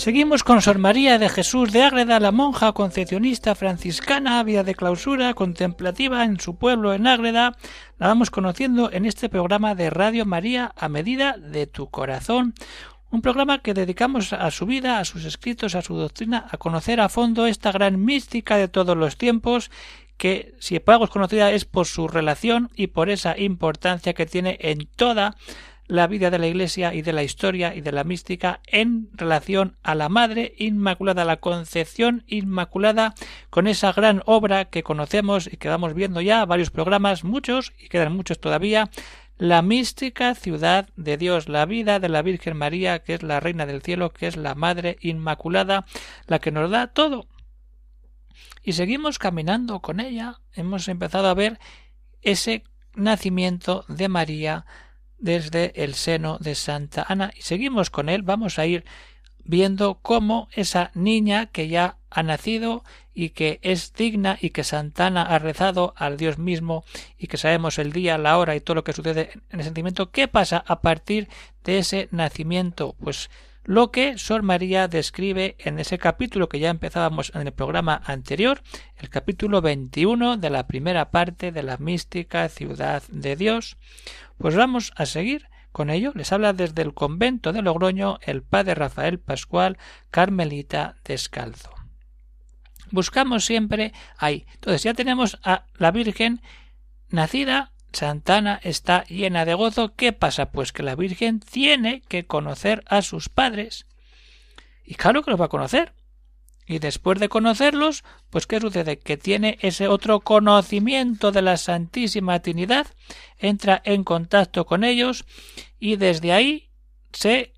Seguimos con Sor María de Jesús de Ágreda, la monja concepcionista franciscana, vida de clausura, contemplativa en su pueblo en Ágreda. La vamos conociendo en este programa de Radio María a medida de tu corazón. Un programa que dedicamos a su vida, a sus escritos, a su doctrina, a conocer a fondo esta gran mística de todos los tiempos que si algo es conocida es por su relación y por esa importancia que tiene en toda la vida de la Iglesia y de la historia y de la mística en relación a la Madre Inmaculada, la Concepción Inmaculada, con esa gran obra que conocemos y que vamos viendo ya varios programas, muchos y quedan muchos todavía, la mística ciudad de Dios, la vida de la Virgen María, que es la Reina del Cielo, que es la Madre Inmaculada, la que nos da todo. Y seguimos caminando con ella, hemos empezado a ver ese nacimiento de María, desde el seno de Santa Ana. Y seguimos con él, vamos a ir viendo cómo esa niña que ya ha nacido y que es digna y que Santa Ana ha rezado al Dios mismo y que sabemos el día, la hora y todo lo que sucede en el sentimiento, ¿qué pasa a partir de ese nacimiento? Pues lo que Sor María describe en ese capítulo que ya empezábamos en el programa anterior, el capítulo 21 de la primera parte de la mística ciudad de Dios, pues vamos a seguir con ello. Les habla desde el convento de Logroño el padre Rafael Pascual, Carmelita Descalzo. Buscamos siempre ahí. Entonces ya tenemos a la Virgen nacida. Santana está llena de gozo. ¿Qué pasa? Pues que la Virgen tiene que conocer a sus padres. Y claro que los va a conocer. Y después de conocerlos, pues ¿qué sucede? Que tiene ese otro conocimiento de la Santísima Trinidad, entra en contacto con ellos y desde ahí se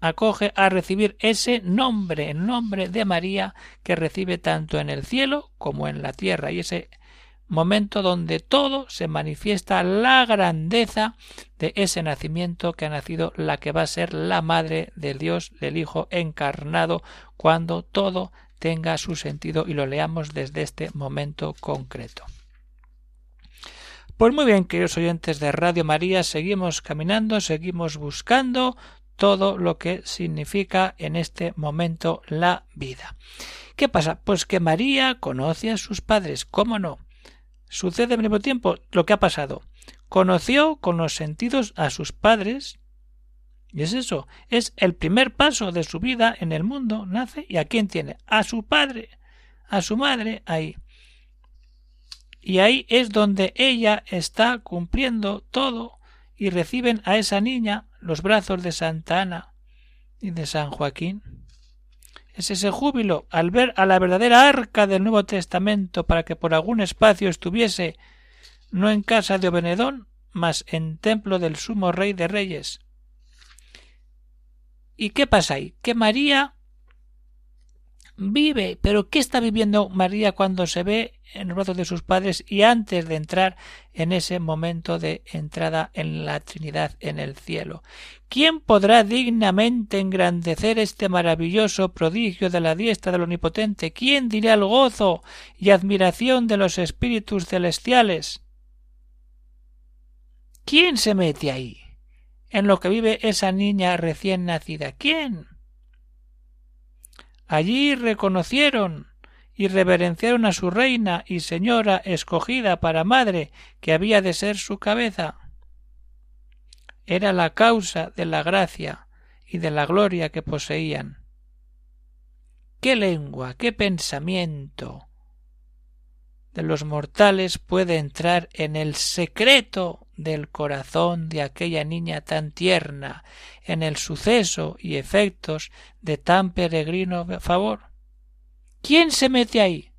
acoge a recibir ese nombre, el nombre de María que recibe tanto en el cielo como en la tierra y ese momento donde todo se manifiesta la grandeza de ese nacimiento que ha nacido la que va a ser la madre del Dios, del Hijo encarnado, cuando todo tenga su sentido y lo leamos desde este momento concreto. Pues muy bien, queridos oyentes de Radio María, seguimos caminando, seguimos buscando todo lo que significa en este momento la vida. ¿Qué pasa? Pues que María conoce a sus padres, ¿cómo no? Sucede al mismo tiempo lo que ha pasado. Conoció con los sentidos a sus padres, y es eso, es el primer paso de su vida en el mundo, nace y a quién tiene, a su padre, a su madre ahí. Y ahí es donde ella está cumpliendo todo y reciben a esa niña los brazos de Santa Ana y de San Joaquín. Es ese júbilo al ver a la verdadera arca del Nuevo Testamento para que por algún espacio estuviese no en casa de Obenedón, mas en templo del sumo rey de reyes, ¿Y qué pasa ahí? Que María vive, pero ¿qué está viviendo María cuando se ve en los brazos de sus padres y antes de entrar en ese momento de entrada en la Trinidad en el cielo? ¿Quién podrá dignamente engrandecer este maravilloso prodigio de la diestra del Omnipotente? ¿Quién dirá el gozo y admiración de los espíritus celestiales? ¿Quién se mete ahí? en lo que vive esa niña recién nacida. ¿Quién? Allí reconocieron y reverenciaron a su reina y señora escogida para madre que había de ser su cabeza. Era la causa de la gracia y de la gloria que poseían. ¿Qué lengua, qué pensamiento de los mortales puede entrar en el secreto del corazón de aquella niña tan tierna en el suceso y efectos de tan peregrino favor? ¿Quién se mete ahí?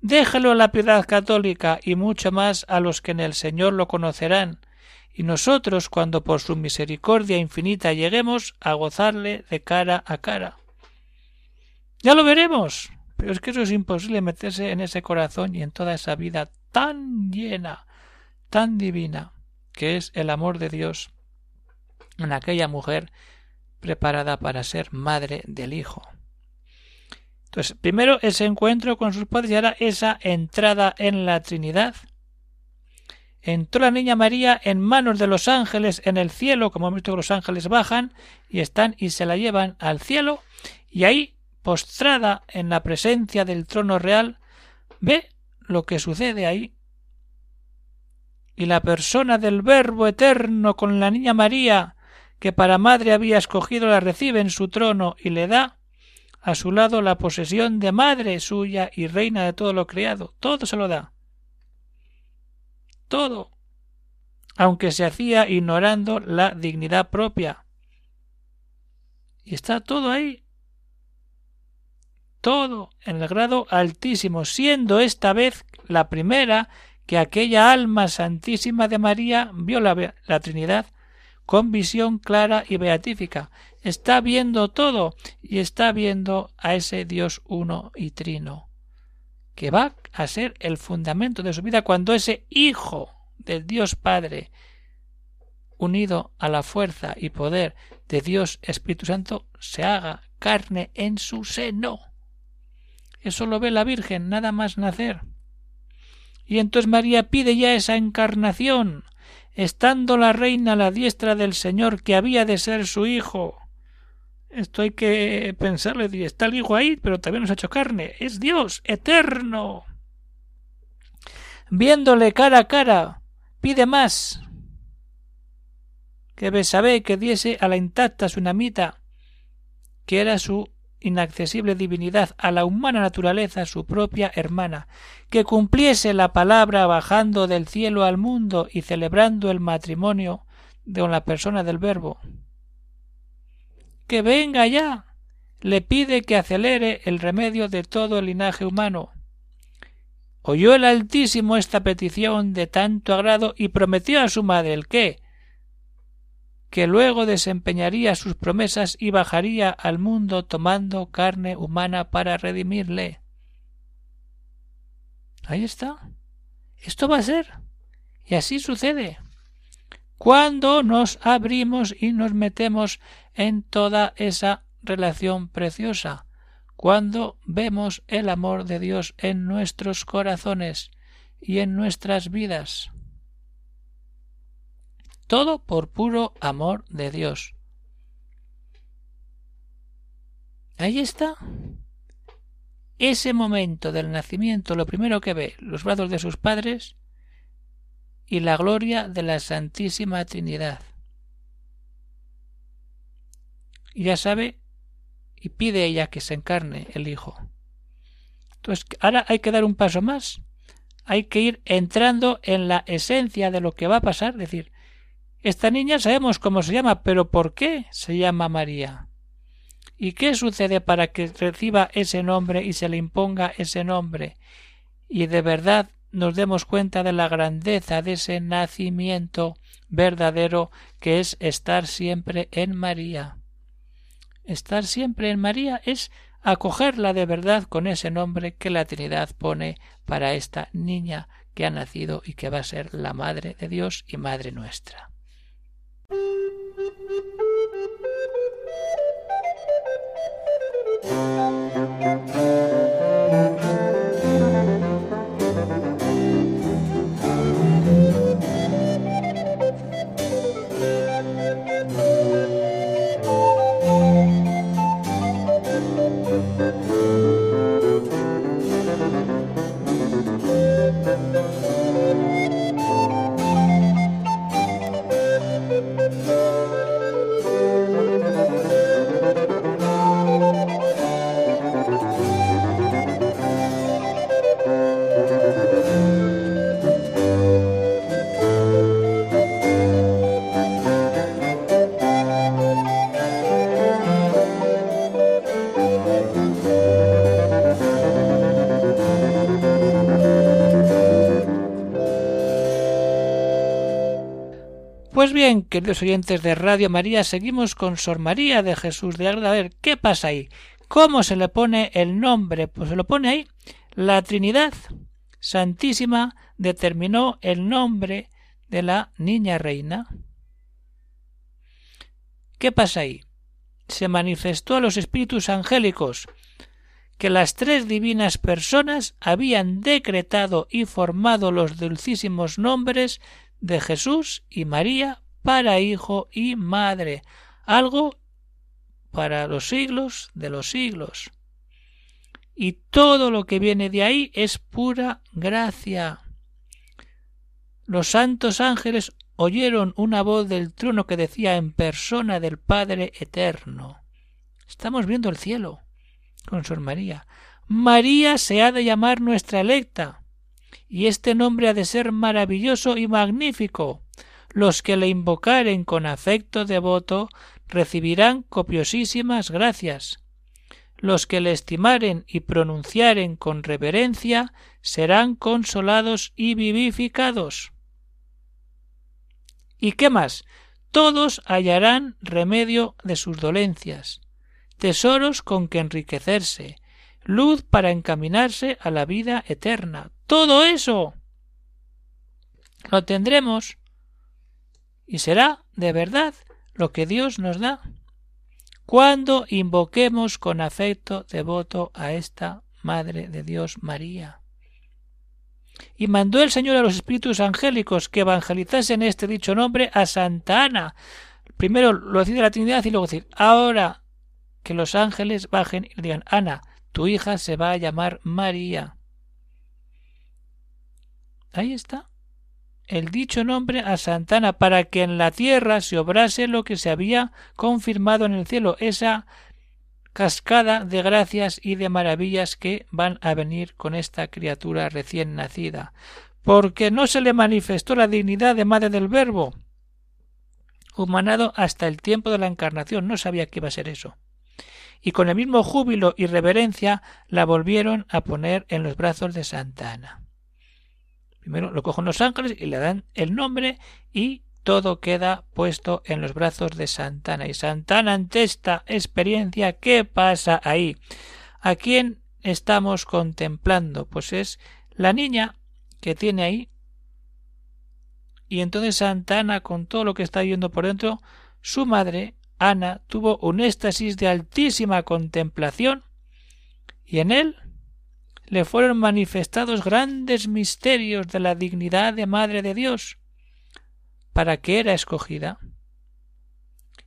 Déjelo a la piedad católica y mucho más a los que en el Señor lo conocerán, y nosotros cuando por su misericordia infinita lleguemos a gozarle de cara a cara. Ya lo veremos. Pero es que eso es imposible meterse en ese corazón y en toda esa vida tan llena, tan divina. que es el amor de Dios en aquella mujer preparada para ser madre del Hijo. Entonces, primero ese encuentro con sus padres y ahora esa entrada en la Trinidad. Entró la niña María en manos de los ángeles en el cielo, como hemos visto que los ángeles bajan y están y se la llevan al cielo, y ahí, postrada en la presencia del trono real, ve lo que sucede ahí. Y la persona del Verbo eterno con la niña María, que para madre había escogido, la recibe en su trono y le da a su lado la posesión de madre suya y reina de todo lo creado. Todo se lo da. Todo. Aunque se hacía ignorando la dignidad propia. Y está todo ahí. Todo en el grado altísimo, siendo esta vez la primera que aquella alma santísima de María vio la, la Trinidad con visión clara y beatífica. Está viendo todo y está viendo a ese Dios uno y trino, que va a ser el fundamento de su vida cuando ese Hijo del Dios Padre, unido a la fuerza y poder de Dios Espíritu Santo, se haga carne en su seno. Eso lo ve la Virgen nada más nacer. Y entonces María pide ya esa encarnación, estando la reina a la diestra del Señor que había de ser su hijo. Esto hay que pensarle, está el hijo ahí, pero también nos ha hecho carne. Es Dios, eterno. Viéndole cara a cara, pide más. Que Besabé que diese a la intacta Sunamita, que era su inaccesible divinidad, a la humana naturaleza su propia hermana, que cumpliese la palabra bajando del cielo al mundo y celebrando el matrimonio de la persona del Verbo. Que venga ya. Le pide que acelere el remedio de todo el linaje humano. Oyó el Altísimo esta petición de tanto agrado y prometió a su madre el qué que luego desempeñaría sus promesas y bajaría al mundo tomando carne humana para redimirle. Ahí está. Esto va a ser. Y así sucede. Cuando nos abrimos y nos metemos en toda esa relación preciosa, cuando vemos el amor de Dios en nuestros corazones y en nuestras vidas todo por puro amor de Dios. Ahí está. Ese momento del nacimiento, lo primero que ve, los brazos de sus padres y la gloria de la Santísima Trinidad. Ya sabe y pide ella que se encarne el Hijo. Entonces, ahora hay que dar un paso más. Hay que ir entrando en la esencia de lo que va a pasar, es decir, esta niña sabemos cómo se llama, pero ¿por qué se llama María? ¿Y qué sucede para que reciba ese nombre y se le imponga ese nombre? Y de verdad nos demos cuenta de la grandeza de ese nacimiento verdadero que es estar siempre en María. Estar siempre en María es acogerla de verdad con ese nombre que la Trinidad pone para esta niña que ha nacido y que va a ser la Madre de Dios y Madre nuestra. Pues bien, queridos oyentes de Radio María, seguimos con Sor María de Jesús de Ágreda. A ver, ¿qué pasa ahí? ¿Cómo se le pone el nombre? Pues se lo pone ahí. La Trinidad Santísima determinó el nombre de la niña reina. ¿Qué pasa ahí? Se manifestó a los espíritus angélicos que las tres divinas personas habían decretado y formado los dulcísimos nombres de Jesús y María para hijo y madre, algo para los siglos de los siglos. Y todo lo que viene de ahí es pura gracia. Los santos ángeles oyeron una voz del trono que decía en persona del Padre Eterno. Estamos viendo el cielo con Sor María. María se ha de llamar nuestra electa, y este nombre ha de ser maravilloso y magnífico. Los que le invocaren con afecto devoto recibirán copiosísimas gracias. Los que le estimaren y pronunciaren con reverencia serán consolados y vivificados. ¿Y qué más? Todos hallarán remedio de sus dolencias, tesoros con que enriquecerse, luz para encaminarse a la vida eterna. Todo eso lo tendremos y será de verdad lo que Dios nos da cuando invoquemos con afecto devoto a esta Madre de Dios María. Y mandó el Señor a los espíritus angélicos que evangelizasen este dicho nombre a Santa Ana. Primero lo decide la Trinidad y luego decir, ahora que los ángeles bajen y digan, Ana, tu hija se va a llamar María. Ahí está el dicho nombre a Santana para que en la tierra se obrase lo que se había confirmado en el cielo, esa cascada de gracias y de maravillas que van a venir con esta criatura recién nacida, porque no se le manifestó la dignidad de madre del Verbo, humanado hasta el tiempo de la encarnación, no sabía que iba a ser eso. Y con el mismo júbilo y reverencia la volvieron a poner en los brazos de Santa Ana. Primero lo cogen los ángeles y le dan el nombre y todo queda puesto en los brazos de Santana. Y Santana ante esta experiencia, ¿qué pasa ahí? ¿A quién estamos contemplando? Pues es la niña que tiene ahí. Y entonces Santana, con todo lo que está viendo por dentro, su madre, Ana, tuvo un éxtasis de altísima contemplación y en él le fueron manifestados grandes misterios de la dignidad de Madre de Dios, para que era escogida.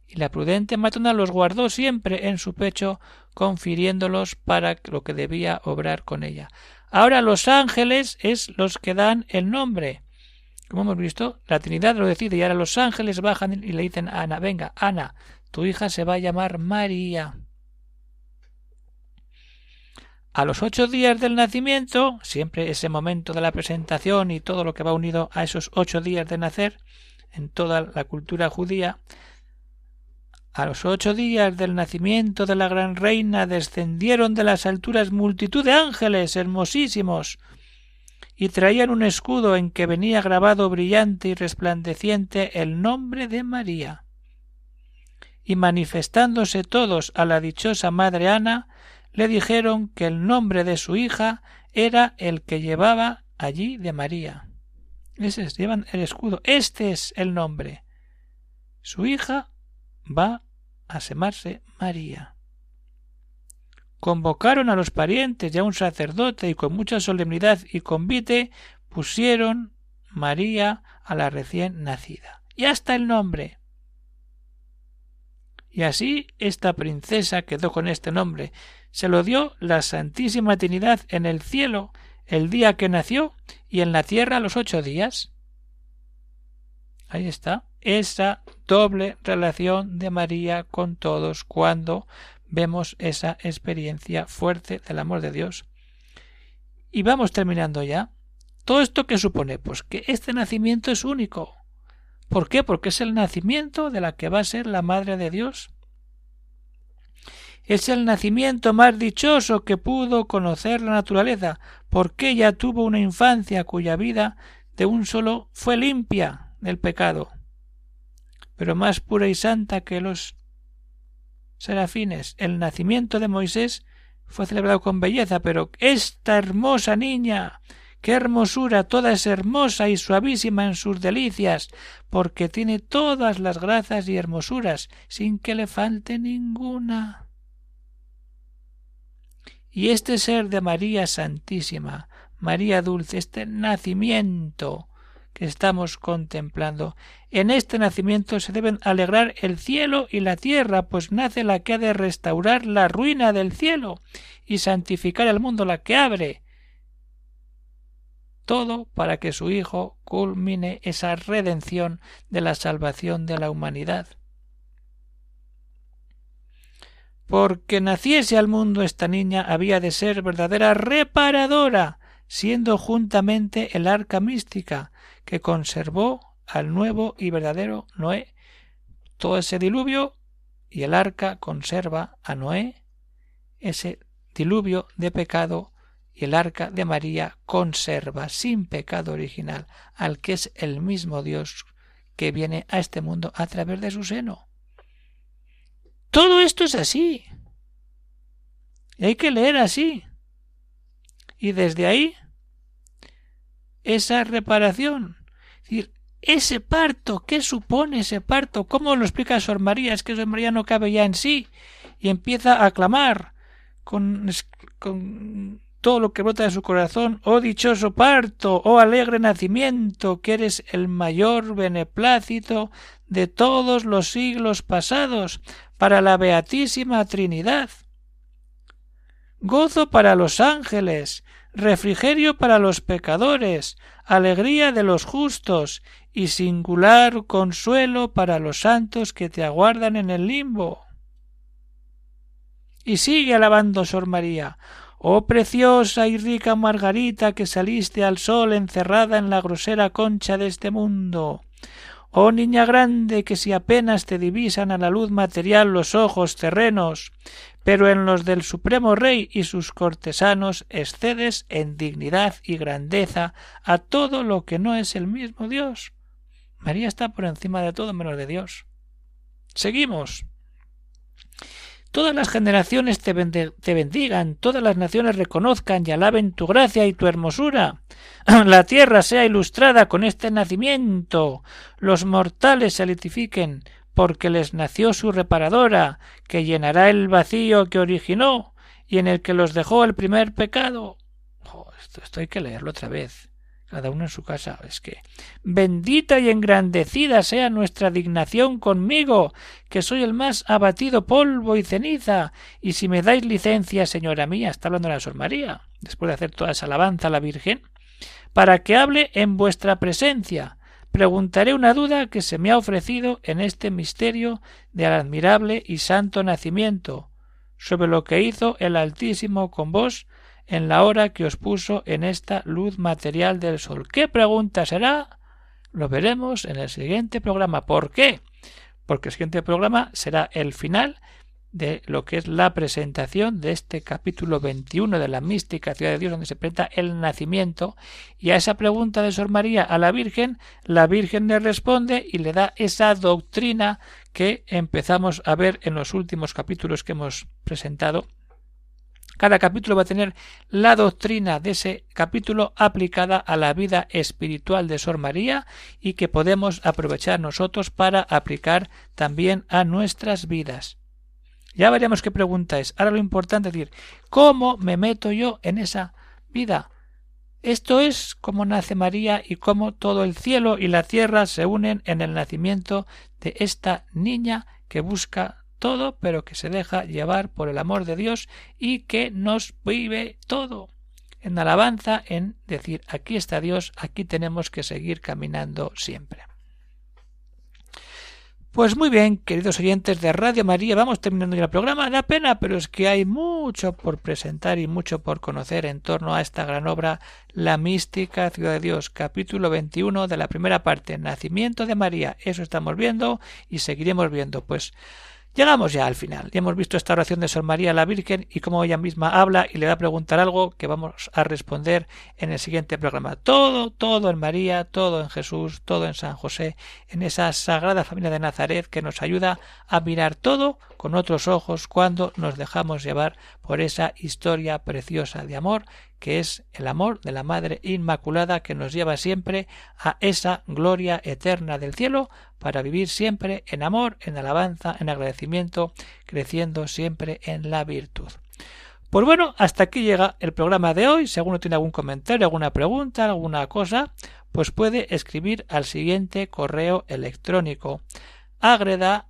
Y la prudente matrona los guardó siempre en su pecho, confiriéndolos para lo que debía obrar con ella. Ahora los ángeles es los que dan el nombre. Como hemos visto, la Trinidad lo decide y ahora los ángeles bajan y le dicen a Ana, venga, Ana, tu hija se va a llamar María. A los ocho días del nacimiento, siempre ese momento de la presentación y todo lo que va unido a esos ocho días de nacer en toda la cultura judía, a los ocho días del nacimiento de la gran reina descendieron de las alturas multitud de ángeles hermosísimos y traían un escudo en que venía grabado brillante y resplandeciente el nombre de María. Y manifestándose todos a la dichosa madre Ana, le dijeron que el nombre de su hija era el que llevaba allí de María. Ese es, llevan el escudo. Este es el nombre. Su hija va a llamarse María. Convocaron a los parientes y a un sacerdote y con mucha solemnidad y convite pusieron María a la recién nacida. Y hasta el nombre. Y así esta princesa quedó con este nombre. Se lo dio la Santísima Trinidad en el cielo el día que nació y en la tierra los ocho días. Ahí está, esa doble relación de María con todos cuando vemos esa experiencia fuerte del amor de Dios. Y vamos terminando ya. ¿Todo esto qué supone? Pues que este nacimiento es único. ¿Por qué? Porque es el nacimiento de la que va a ser la Madre de Dios. Es el nacimiento más dichoso que pudo conocer la naturaleza, porque ella tuvo una infancia cuya vida de un solo fue limpia del pecado, pero más pura y santa que los serafines. El nacimiento de Moisés fue celebrado con belleza, pero esta hermosa niña qué hermosura, toda es hermosa y suavísima en sus delicias, porque tiene todas las grazas y hermosuras, sin que le falte ninguna. Y este ser de María Santísima, María Dulce, este nacimiento que estamos contemplando, en este nacimiento se deben alegrar el cielo y la tierra, pues nace la que ha de restaurar la ruina del cielo y santificar el mundo, la que abre todo para que su Hijo culmine esa redención de la salvación de la humanidad. Porque naciese al mundo esta niña había de ser verdadera reparadora, siendo juntamente el arca mística que conservó al nuevo y verdadero Noé. Todo ese diluvio y el arca conserva a Noé, ese diluvio de pecado y el arca de María conserva sin pecado original al que es el mismo Dios que viene a este mundo a través de su seno. Todo esto es así. Y hay que leer así. Y desde ahí, esa reparación. Es decir, ese parto, ¿qué supone ese parto? ¿Cómo lo explica Sor María? Es que Sor María no cabe ya en sí y empieza a clamar con, con todo lo que brota de su corazón, oh dichoso parto, oh alegre nacimiento, que eres el mayor beneplácito de todos los siglos pasados para la Beatísima Trinidad. Gozo para los ángeles, refrigerio para los pecadores, alegría de los justos y singular consuelo para los santos que te aguardan en el limbo. Y sigue alabando Sor María. Oh preciosa y rica Margarita que saliste al sol encerrada en la grosera concha de este mundo. Oh niña grande que si apenas te divisan a la luz material los ojos terrenos, pero en los del Supremo Rey y sus cortesanos excedes en dignidad y grandeza a todo lo que no es el mismo Dios. María está por encima de todo menos de Dios. Seguimos. Todas las generaciones te, bendigan, todas las naciones reconozcan y alaben tu gracia y tu hermosura. La tierra sea ilustrada con este nacimiento, los mortales se litifiquen, porque les nació su reparadora, que llenará el vacío que originó y en el que los dejó el primer pecado. esto hay que leerlo otra vez cada uno en su casa. Es que bendita y engrandecida sea nuestra dignación conmigo, que soy el más abatido polvo y ceniza, y si me dais licencia, señora mía, está hablando la Sor María, después de hacer toda esa alabanza a la Virgen, para que hable en vuestra presencia. Preguntaré una duda que se me ha ofrecido en este misterio del admirable y santo nacimiento, sobre lo que hizo el Altísimo con vos en la hora que os puso en esta luz material del sol. ¿Qué pregunta será? Lo veremos en el siguiente programa. ¿Por qué? Porque el siguiente programa será el final de lo que es la presentación de este capítulo 21 de la mística ciudad de Dios, donde se presenta el nacimiento, y a esa pregunta de Sor María a la Virgen, la Virgen le responde y le da esa doctrina que empezamos a ver en los últimos capítulos que hemos presentado cada capítulo va a tener la doctrina de ese capítulo aplicada a la vida espiritual de Sor María y que podemos aprovechar nosotros para aplicar también a nuestras vidas. Ya veremos qué pregunta es. Ahora lo importante es decir, ¿cómo me meto yo en esa vida? Esto es cómo nace María y cómo todo el cielo y la tierra se unen en el nacimiento de esta niña que busca todo, pero que se deja llevar por el amor de Dios y que nos vive todo. En alabanza, en decir, aquí está Dios, aquí tenemos que seguir caminando siempre. Pues muy bien, queridos oyentes de Radio María, vamos terminando el programa. Da pena, pero es que hay mucho por presentar y mucho por conocer en torno a esta gran obra, La mística ciudad de Dios, capítulo 21 de la primera parte, Nacimiento de María. Eso estamos viendo y seguiremos viendo. Pues Llegamos ya al final. Ya hemos visto esta oración de Sor María la Virgen y cómo ella misma habla y le va a preguntar algo que vamos a responder en el siguiente programa. Todo, todo en María, todo en Jesús, todo en San José, en esa sagrada familia de Nazaret que nos ayuda a mirar todo con otros ojos cuando nos dejamos llevar por esa historia preciosa de amor que es el amor de la Madre Inmaculada que nos lleva siempre a esa gloria eterna del cielo para vivir siempre en amor, en alabanza, en agradecimiento, creciendo siempre en la virtud. Pues bueno, hasta aquí llega el programa de hoy. Si alguno tiene algún comentario, alguna pregunta, alguna cosa, pues puede escribir al siguiente correo electrónico agreda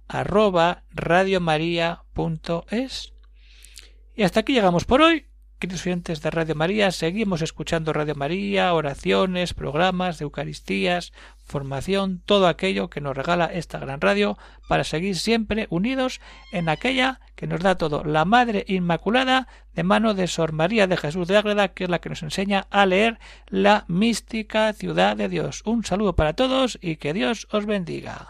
Y hasta aquí llegamos por hoy. Queridos de Radio María, seguimos escuchando Radio María, oraciones, programas de Eucaristías, formación, todo aquello que nos regala esta gran radio para seguir siempre unidos en aquella que nos da todo, la Madre Inmaculada de mano de Sor María de Jesús de Ágreda, que es la que nos enseña a leer la mística ciudad de Dios. Un saludo para todos y que Dios os bendiga.